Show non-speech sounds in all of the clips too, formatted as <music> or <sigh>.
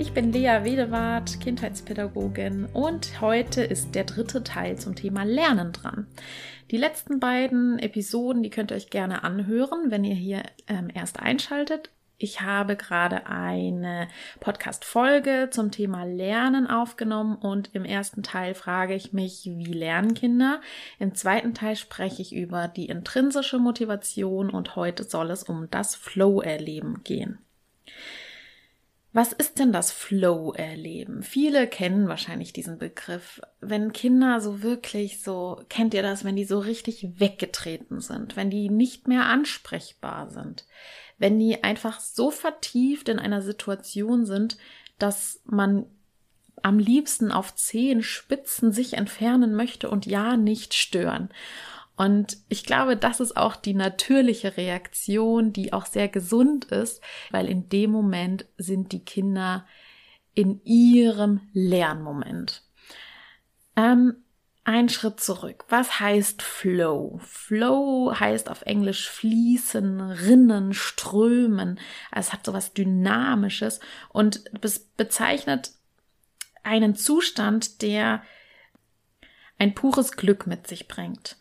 Ich bin Lea Wedewart, Kindheitspädagogin und heute ist der dritte Teil zum Thema Lernen dran. Die letzten beiden Episoden, die könnt ihr euch gerne anhören, wenn ihr hier ähm, erst einschaltet. Ich habe gerade eine Podcast-Folge zum Thema Lernen aufgenommen und im ersten Teil frage ich mich, wie lernen Kinder? Im zweiten Teil spreche ich über die intrinsische Motivation und heute soll es um das Flow-Erleben gehen. Was ist denn das Flow-Erleben? Viele kennen wahrscheinlich diesen Begriff. Wenn Kinder so wirklich so, kennt ihr das, wenn die so richtig weggetreten sind, wenn die nicht mehr ansprechbar sind, wenn die einfach so vertieft in einer Situation sind, dass man am liebsten auf zehn Spitzen sich entfernen möchte und ja nicht stören. Und ich glaube, das ist auch die natürliche Reaktion, die auch sehr gesund ist, weil in dem Moment sind die Kinder in ihrem Lernmoment. Ähm, ein Schritt zurück. Was heißt Flow? Flow heißt auf Englisch fließen, rinnen, strömen. Es hat so was Dynamisches und es bezeichnet einen Zustand, der ein pures Glück mit sich bringt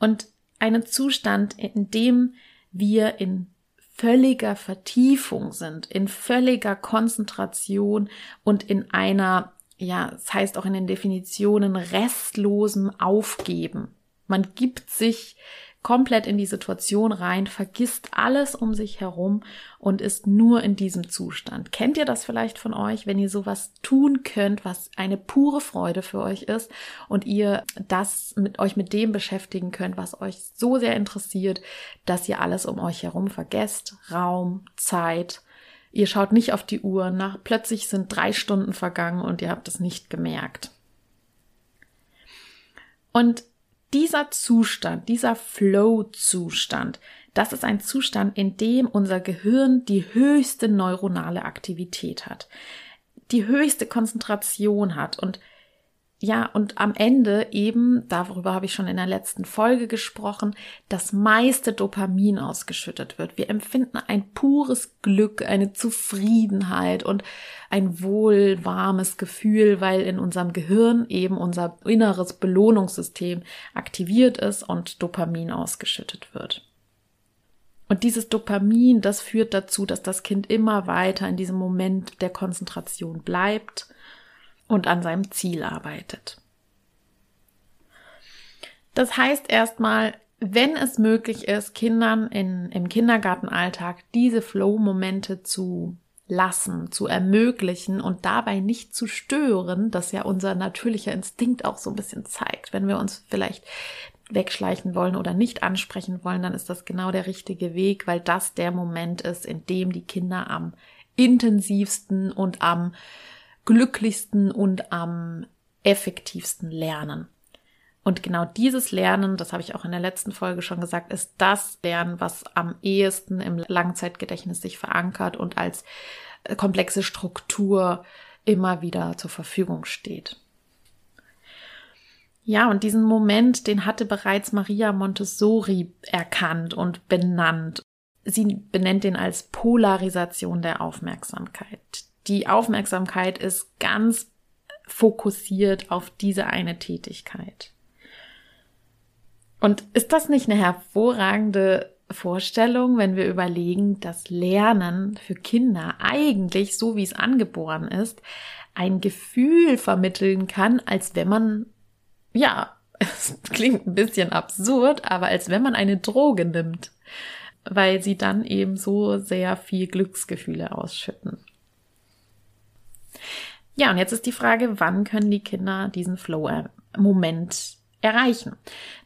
und einen Zustand, in dem wir in völliger Vertiefung sind, in völliger Konzentration und in einer, ja, es das heißt auch in den Definitionen restlosem Aufgeben. Man gibt sich komplett in die Situation rein, vergisst alles um sich herum und ist nur in diesem Zustand. Kennt ihr das vielleicht von euch, wenn ihr sowas tun könnt, was eine pure Freude für euch ist und ihr das mit euch mit dem beschäftigen könnt, was euch so sehr interessiert, dass ihr alles um euch herum vergesst, Raum, Zeit, Ihr schaut nicht auf die Uhr, nach plötzlich sind drei Stunden vergangen und ihr habt es nicht gemerkt. Und dieser Zustand, dieser Flow-Zustand, das ist ein Zustand, in dem unser Gehirn die höchste neuronale Aktivität hat, die höchste Konzentration hat. Und ja, und am Ende eben, darüber habe ich schon in der letzten Folge gesprochen, das meiste Dopamin ausgeschüttet wird. Wir empfinden ein pures Glück, eine Zufriedenheit und ein wohlwarmes Gefühl, weil in unserem Gehirn eben unser inneres Belohnungssystem aktiviert ist und Dopamin ausgeschüttet wird. Und dieses Dopamin, das führt dazu, dass das Kind immer weiter in diesem Moment der Konzentration bleibt und an seinem Ziel arbeitet. Das heißt erstmal, wenn es möglich ist, Kindern in, im Kindergartenalltag diese Flow-Momente zu lassen, zu ermöglichen und dabei nicht zu stören, das ja unser natürlicher Instinkt auch so ein bisschen zeigt. Wenn wir uns vielleicht wegschleichen wollen oder nicht ansprechen wollen, dann ist das genau der richtige Weg, weil das der Moment ist, in dem die Kinder am intensivsten und am glücklichsten und am effektivsten lernen. Und genau dieses Lernen, das habe ich auch in der letzten Folge schon gesagt, ist das Lernen, was am ehesten im Langzeitgedächtnis sich verankert und als äh, komplexe Struktur immer wieder zur Verfügung steht. Ja, und diesen Moment, den hatte bereits Maria Montessori erkannt und benannt. Sie benennt den als Polarisation der Aufmerksamkeit die Aufmerksamkeit ist ganz fokussiert auf diese eine Tätigkeit. Und ist das nicht eine hervorragende Vorstellung, wenn wir überlegen, dass Lernen für Kinder eigentlich, so wie es angeboren ist, ein Gefühl vermitteln kann, als wenn man, ja, <laughs> es klingt ein bisschen absurd, aber als wenn man eine Droge nimmt, weil sie dann eben so sehr viel Glücksgefühle ausschütten. Ja, und jetzt ist die Frage, wann können die Kinder diesen Flow-Moment erreichen?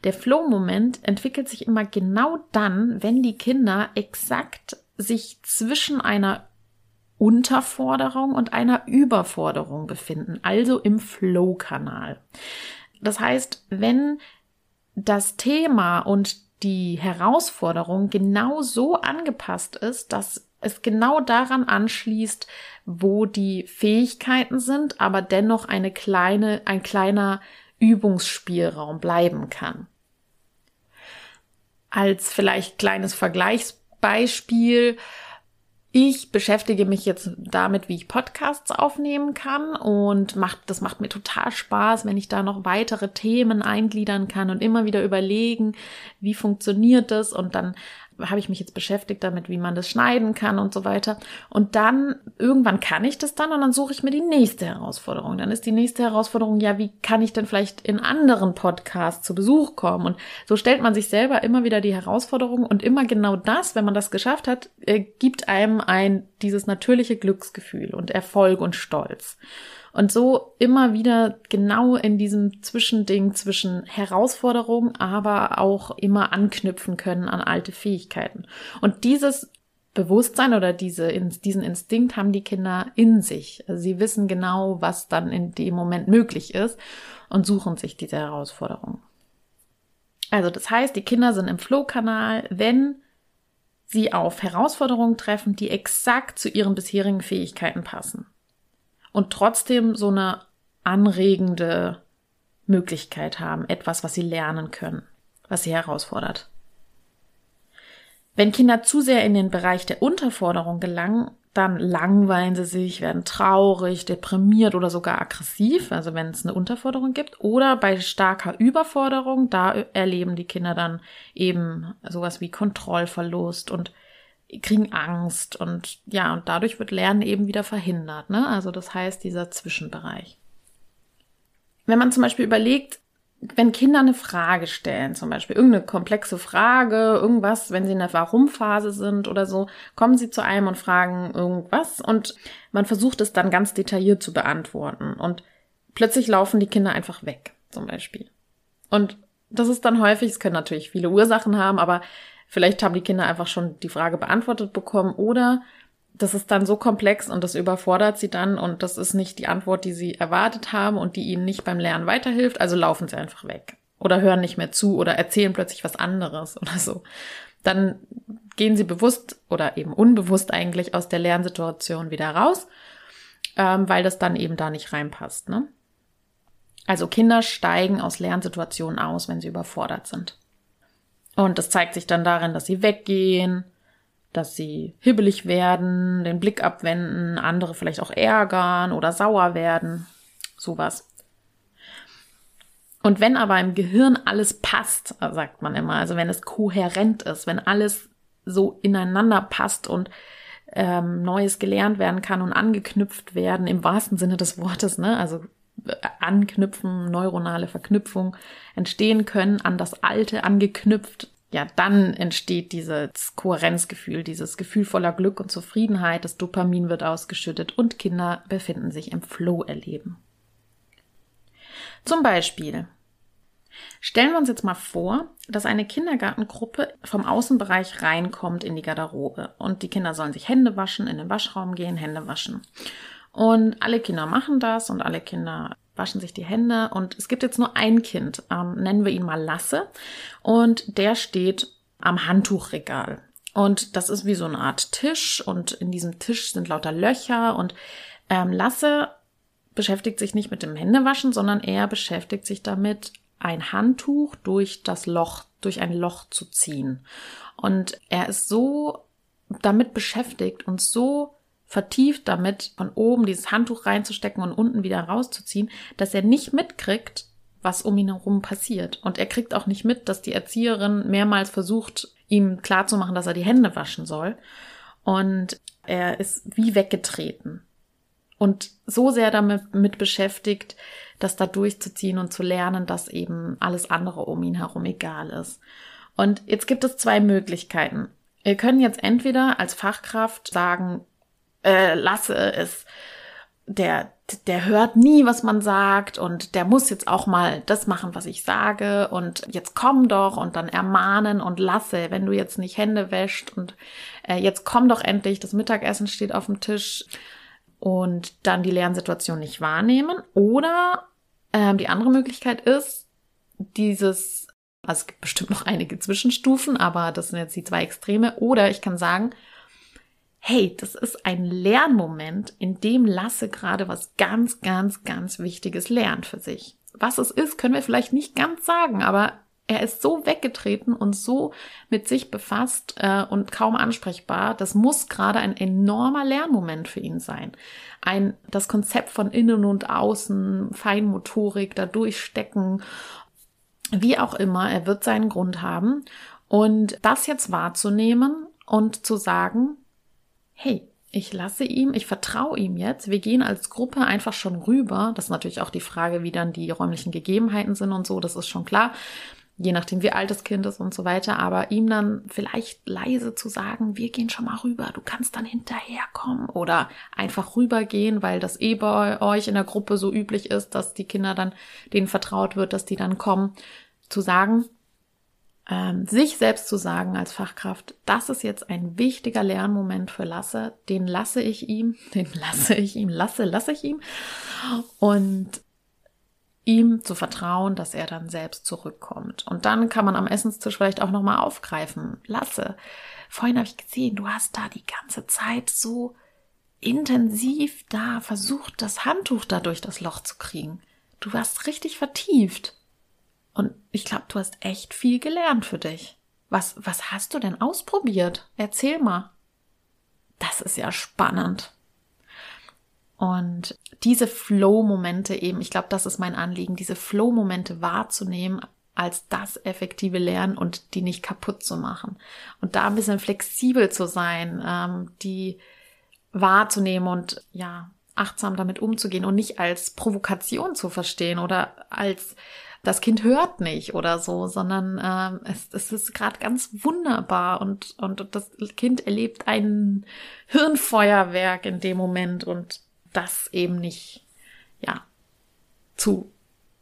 Der Flow-Moment entwickelt sich immer genau dann, wenn die Kinder exakt sich zwischen einer Unterforderung und einer Überforderung befinden, also im Flow-Kanal. Das heißt, wenn das Thema und die Herausforderung genau so angepasst ist, dass es genau daran anschließt, wo die Fähigkeiten sind, aber dennoch eine kleine, ein kleiner Übungsspielraum bleiben kann. Als vielleicht kleines Vergleichsbeispiel ich beschäftige mich jetzt damit, wie ich Podcasts aufnehmen kann und macht, das macht mir total Spaß, wenn ich da noch weitere Themen eingliedern kann und immer wieder überlegen, wie funktioniert das und dann habe ich mich jetzt beschäftigt damit, wie man das schneiden kann und so weiter. Und dann irgendwann kann ich das dann und dann suche ich mir die nächste Herausforderung. Dann ist die nächste Herausforderung, ja, wie kann ich denn vielleicht in anderen Podcasts zu Besuch kommen? Und so stellt man sich selber immer wieder die Herausforderung und immer genau das, wenn man das geschafft hat, äh, gibt einem ein dieses natürliche Glücksgefühl und Erfolg und Stolz. Und so immer wieder genau in diesem Zwischending zwischen Herausforderungen, aber auch immer anknüpfen können an alte Fähigkeiten. Und dieses Bewusstsein oder diese, diesen Instinkt haben die Kinder in sich. Also sie wissen genau, was dann in dem Moment möglich ist und suchen sich diese Herausforderungen. Also das heißt, die Kinder sind im Flow-Kanal, wenn sie auf Herausforderungen treffen, die exakt zu ihren bisherigen Fähigkeiten passen und trotzdem so eine anregende Möglichkeit haben, etwas, was sie lernen können, was sie herausfordert. Wenn Kinder zu sehr in den Bereich der Unterforderung gelangen, dann langweilen sie sich, werden traurig, deprimiert oder sogar aggressiv, also wenn es eine Unterforderung gibt. Oder bei starker Überforderung, da erleben die Kinder dann eben sowas wie Kontrollverlust und kriegen Angst und ja, und dadurch wird Lernen eben wieder verhindert. Ne? Also das heißt, dieser Zwischenbereich. Wenn man zum Beispiel überlegt, wenn Kinder eine Frage stellen, zum Beispiel irgendeine komplexe Frage, irgendwas, wenn sie in der Warum-Phase sind oder so, kommen sie zu einem und fragen irgendwas und man versucht es dann ganz detailliert zu beantworten und plötzlich laufen die Kinder einfach weg, zum Beispiel. Und das ist dann häufig, es können natürlich viele Ursachen haben, aber Vielleicht haben die Kinder einfach schon die Frage beantwortet bekommen oder das ist dann so komplex und das überfordert sie dann und das ist nicht die Antwort, die sie erwartet haben und die ihnen nicht beim Lernen weiterhilft, also laufen sie einfach weg oder hören nicht mehr zu oder erzählen plötzlich was anderes <laughs> oder so. Dann gehen sie bewusst oder eben unbewusst eigentlich aus der Lernsituation wieder raus, ähm, weil das dann eben da nicht reinpasst. Ne? Also Kinder steigen aus Lernsituationen aus, wenn sie überfordert sind. Und das zeigt sich dann darin, dass sie weggehen, dass sie hibbelig werden, den Blick abwenden, andere vielleicht auch ärgern oder sauer werden. Sowas. Und wenn aber im Gehirn alles passt, sagt man immer, also wenn es kohärent ist, wenn alles so ineinander passt und ähm, Neues gelernt werden kann und angeknüpft werden, im wahrsten Sinne des Wortes, ne? Also anknüpfen, neuronale Verknüpfung entstehen können, an das Alte angeknüpft, ja, dann entsteht dieses Kohärenzgefühl, dieses Gefühl voller Glück und Zufriedenheit, das Dopamin wird ausgeschüttet und Kinder befinden sich im Flow-Erleben. Zum Beispiel Stellen wir uns jetzt mal vor, dass eine Kindergartengruppe vom Außenbereich reinkommt in die Garderobe und die Kinder sollen sich Hände waschen, in den Waschraum gehen, Hände waschen. Und alle Kinder machen das und alle Kinder waschen sich die Hände und es gibt jetzt nur ein Kind, ähm, nennen wir ihn mal Lasse und der steht am Handtuchregal. Und das ist wie so eine Art Tisch und in diesem Tisch sind lauter Löcher und ähm, Lasse beschäftigt sich nicht mit dem Händewaschen, sondern er beschäftigt sich damit, ein Handtuch durch das Loch, durch ein Loch zu ziehen. Und er ist so damit beschäftigt und so vertieft damit, von oben dieses Handtuch reinzustecken und unten wieder rauszuziehen, dass er nicht mitkriegt, was um ihn herum passiert. Und er kriegt auch nicht mit, dass die Erzieherin mehrmals versucht, ihm klarzumachen, dass er die Hände waschen soll. Und er ist wie weggetreten. Und so sehr damit mit beschäftigt, das da durchzuziehen und zu lernen, dass eben alles andere um ihn herum egal ist. Und jetzt gibt es zwei Möglichkeiten. Wir können jetzt entweder als Fachkraft sagen, äh, lasse es. der, der hört nie, was man sagt und der muss jetzt auch mal das machen, was ich sage und jetzt komm doch und dann ermahnen und lasse, wenn du jetzt nicht Hände wäscht und äh, jetzt komm doch endlich, das Mittagessen steht auf dem Tisch und dann die Lernsituation nicht wahrnehmen oder ähm, die andere Möglichkeit ist, dieses, also es gibt bestimmt noch einige Zwischenstufen, aber das sind jetzt die zwei Extreme oder ich kann sagen, hey, das ist ein Lernmoment, in dem Lasse gerade was ganz, ganz, ganz Wichtiges lernt für sich. Was es ist, können wir vielleicht nicht ganz sagen, aber er ist so weggetreten und so mit sich befasst äh, und kaum ansprechbar. Das muss gerade ein enormer Lernmoment für ihn sein. Ein, das Konzept von innen und außen, Feinmotorik, da durchstecken, wie auch immer, er wird seinen Grund haben. Und das jetzt wahrzunehmen und zu sagen, hey, ich lasse ihm, ich vertraue ihm jetzt. Wir gehen als Gruppe einfach schon rüber. Das ist natürlich auch die Frage, wie dann die räumlichen Gegebenheiten sind und so, das ist schon klar. Je nachdem, wie alt das Kind ist und so weiter. Aber ihm dann vielleicht leise zu sagen, wir gehen schon mal rüber, du kannst dann hinterherkommen oder einfach rübergehen, weil das eh bei euch in der Gruppe so üblich ist, dass die Kinder dann, denen vertraut wird, dass die dann kommen. Zu sagen, ähm, sich selbst zu sagen als Fachkraft, das ist jetzt ein wichtiger Lernmoment für Lasse, den lasse ich ihm, <laughs> den lasse ich ihm, lasse, lasse ich ihm und ihm zu vertrauen, dass er dann selbst zurückkommt. Und dann kann man am Essenstisch vielleicht auch nochmal aufgreifen. Lasse, vorhin habe ich gesehen, du hast da die ganze Zeit so intensiv da versucht, das Handtuch da durch das Loch zu kriegen. Du warst richtig vertieft. Und ich glaube, du hast echt viel gelernt für dich. Was, was hast du denn ausprobiert? Erzähl mal. Das ist ja spannend. Und diese Flow-Momente eben, ich glaube, das ist mein Anliegen, diese Flow-Momente wahrzunehmen als das effektive Lernen und die nicht kaputt zu machen. Und da ein bisschen flexibel zu sein, ähm, die wahrzunehmen und ja, achtsam damit umzugehen und nicht als Provokation zu verstehen oder als das Kind hört nicht oder so, sondern ähm, es, es ist gerade ganz wunderbar und, und das Kind erlebt ein Hirnfeuerwerk in dem Moment und das eben nicht, ja, zu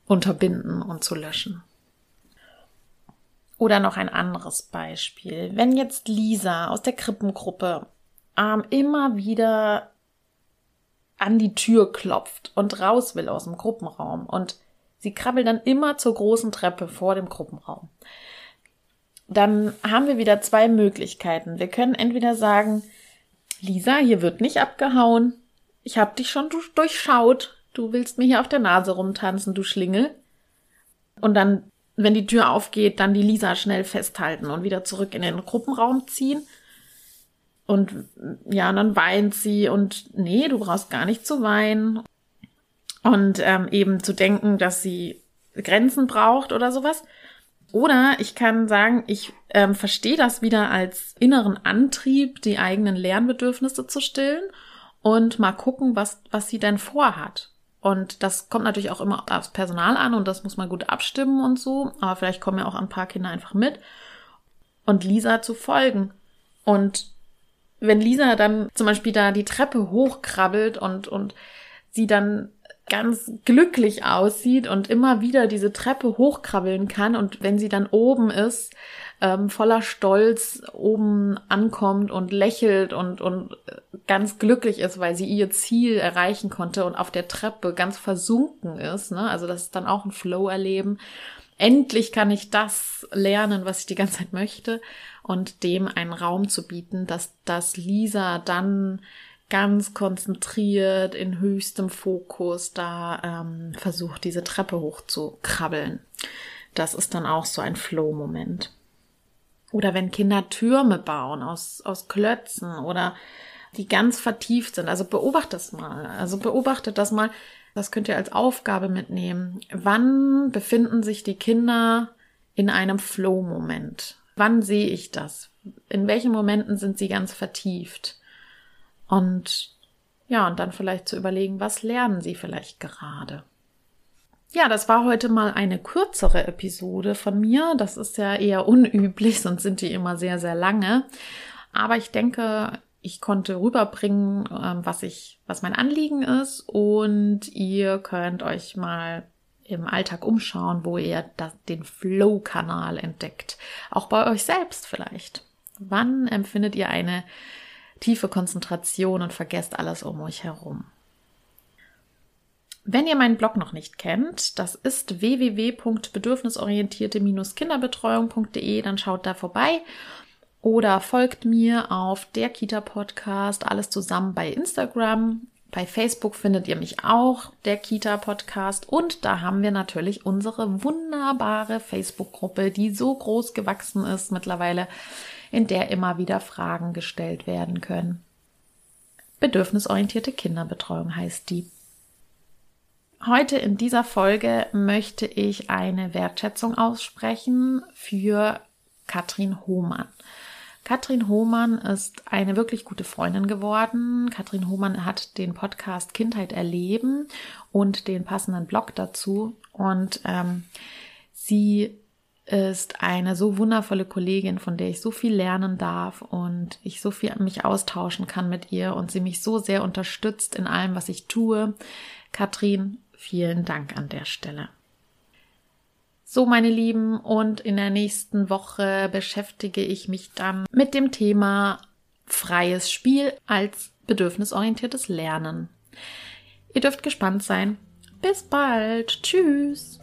unterbinden und zu löschen. Oder noch ein anderes Beispiel. Wenn jetzt Lisa aus der Krippengruppe ähm, immer wieder an die Tür klopft und raus will aus dem Gruppenraum und Sie krabbeln dann immer zur großen Treppe vor dem Gruppenraum. Dann haben wir wieder zwei Möglichkeiten. Wir können entweder sagen, Lisa, hier wird nicht abgehauen. Ich hab dich schon durchschaut. Du willst mir hier auf der Nase rumtanzen, du Schlingel. Und dann, wenn die Tür aufgeht, dann die Lisa schnell festhalten und wieder zurück in den Gruppenraum ziehen. Und ja, dann weint sie und nee, du brauchst gar nicht zu weinen und ähm, eben zu denken, dass sie Grenzen braucht oder sowas. Oder ich kann sagen, ich ähm, verstehe das wieder als inneren Antrieb, die eigenen Lernbedürfnisse zu stillen und mal gucken, was, was sie denn vorhat. Und das kommt natürlich auch immer aufs Personal an und das muss man gut abstimmen und so. Aber vielleicht kommen ja auch ein paar Kinder einfach mit. Und Lisa zu folgen. Und wenn Lisa dann zum Beispiel da die Treppe hochkrabbelt und, und sie dann ganz glücklich aussieht und immer wieder diese Treppe hochkrabbeln kann und wenn sie dann oben ist, ähm, voller Stolz oben ankommt und lächelt und, und ganz glücklich ist, weil sie ihr Ziel erreichen konnte und auf der Treppe ganz versunken ist. Ne? Also das ist dann auch ein Flow-Erleben. Endlich kann ich das lernen, was ich die ganze Zeit möchte und dem einen Raum zu bieten, dass, dass Lisa dann ganz konzentriert in höchstem Fokus da ähm, versucht, diese Treppe hoch zu krabbeln. Das ist dann auch so ein Flow-Moment. Oder wenn Kinder Türme bauen aus, aus Klötzen oder die ganz vertieft sind. Also beobachtet das mal. Also beobachtet das mal. Das könnt ihr als Aufgabe mitnehmen. Wann befinden sich die Kinder in einem Flow-Moment? Wann sehe ich das? In welchen Momenten sind sie ganz vertieft? Und ja, und dann vielleicht zu überlegen, was lernen Sie vielleicht gerade. Ja, das war heute mal eine kürzere Episode von mir. Das ist ja eher unüblich, <laughs> sonst sind die immer sehr, sehr lange. Aber ich denke, ich konnte rüberbringen, ähm, was ich, was mein Anliegen ist und ihr könnt euch mal im Alltag umschauen, wo ihr den Flow-Kanal entdeckt. Auch bei euch selbst vielleicht. Wann empfindet ihr eine tiefe Konzentration und vergesst alles um euch herum? Wenn ihr meinen Blog noch nicht kennt, das ist www.bedürfnisorientierte-kinderbetreuung.de, dann schaut da vorbei oder folgt mir auf der Kita Podcast, alles zusammen bei Instagram. Bei Facebook findet ihr mich auch, der Kita Podcast. Und da haben wir natürlich unsere wunderbare Facebook-Gruppe, die so groß gewachsen ist mittlerweile, in der immer wieder Fragen gestellt werden können. Bedürfnisorientierte Kinderbetreuung heißt die. Heute in dieser Folge möchte ich eine Wertschätzung aussprechen für Katrin Hohmann. Katrin Hohmann ist eine wirklich gute Freundin geworden. Katrin Hohmann hat den Podcast Kindheit erleben und den passenden Blog dazu. Und ähm, sie ist eine so wundervolle Kollegin, von der ich so viel lernen darf und ich so viel mich austauschen kann mit ihr und sie mich so sehr unterstützt in allem, was ich tue. Katrin, Vielen Dank an der Stelle. So, meine Lieben, und in der nächsten Woche beschäftige ich mich dann mit dem Thema freies Spiel als bedürfnisorientiertes Lernen. Ihr dürft gespannt sein. Bis bald. Tschüss.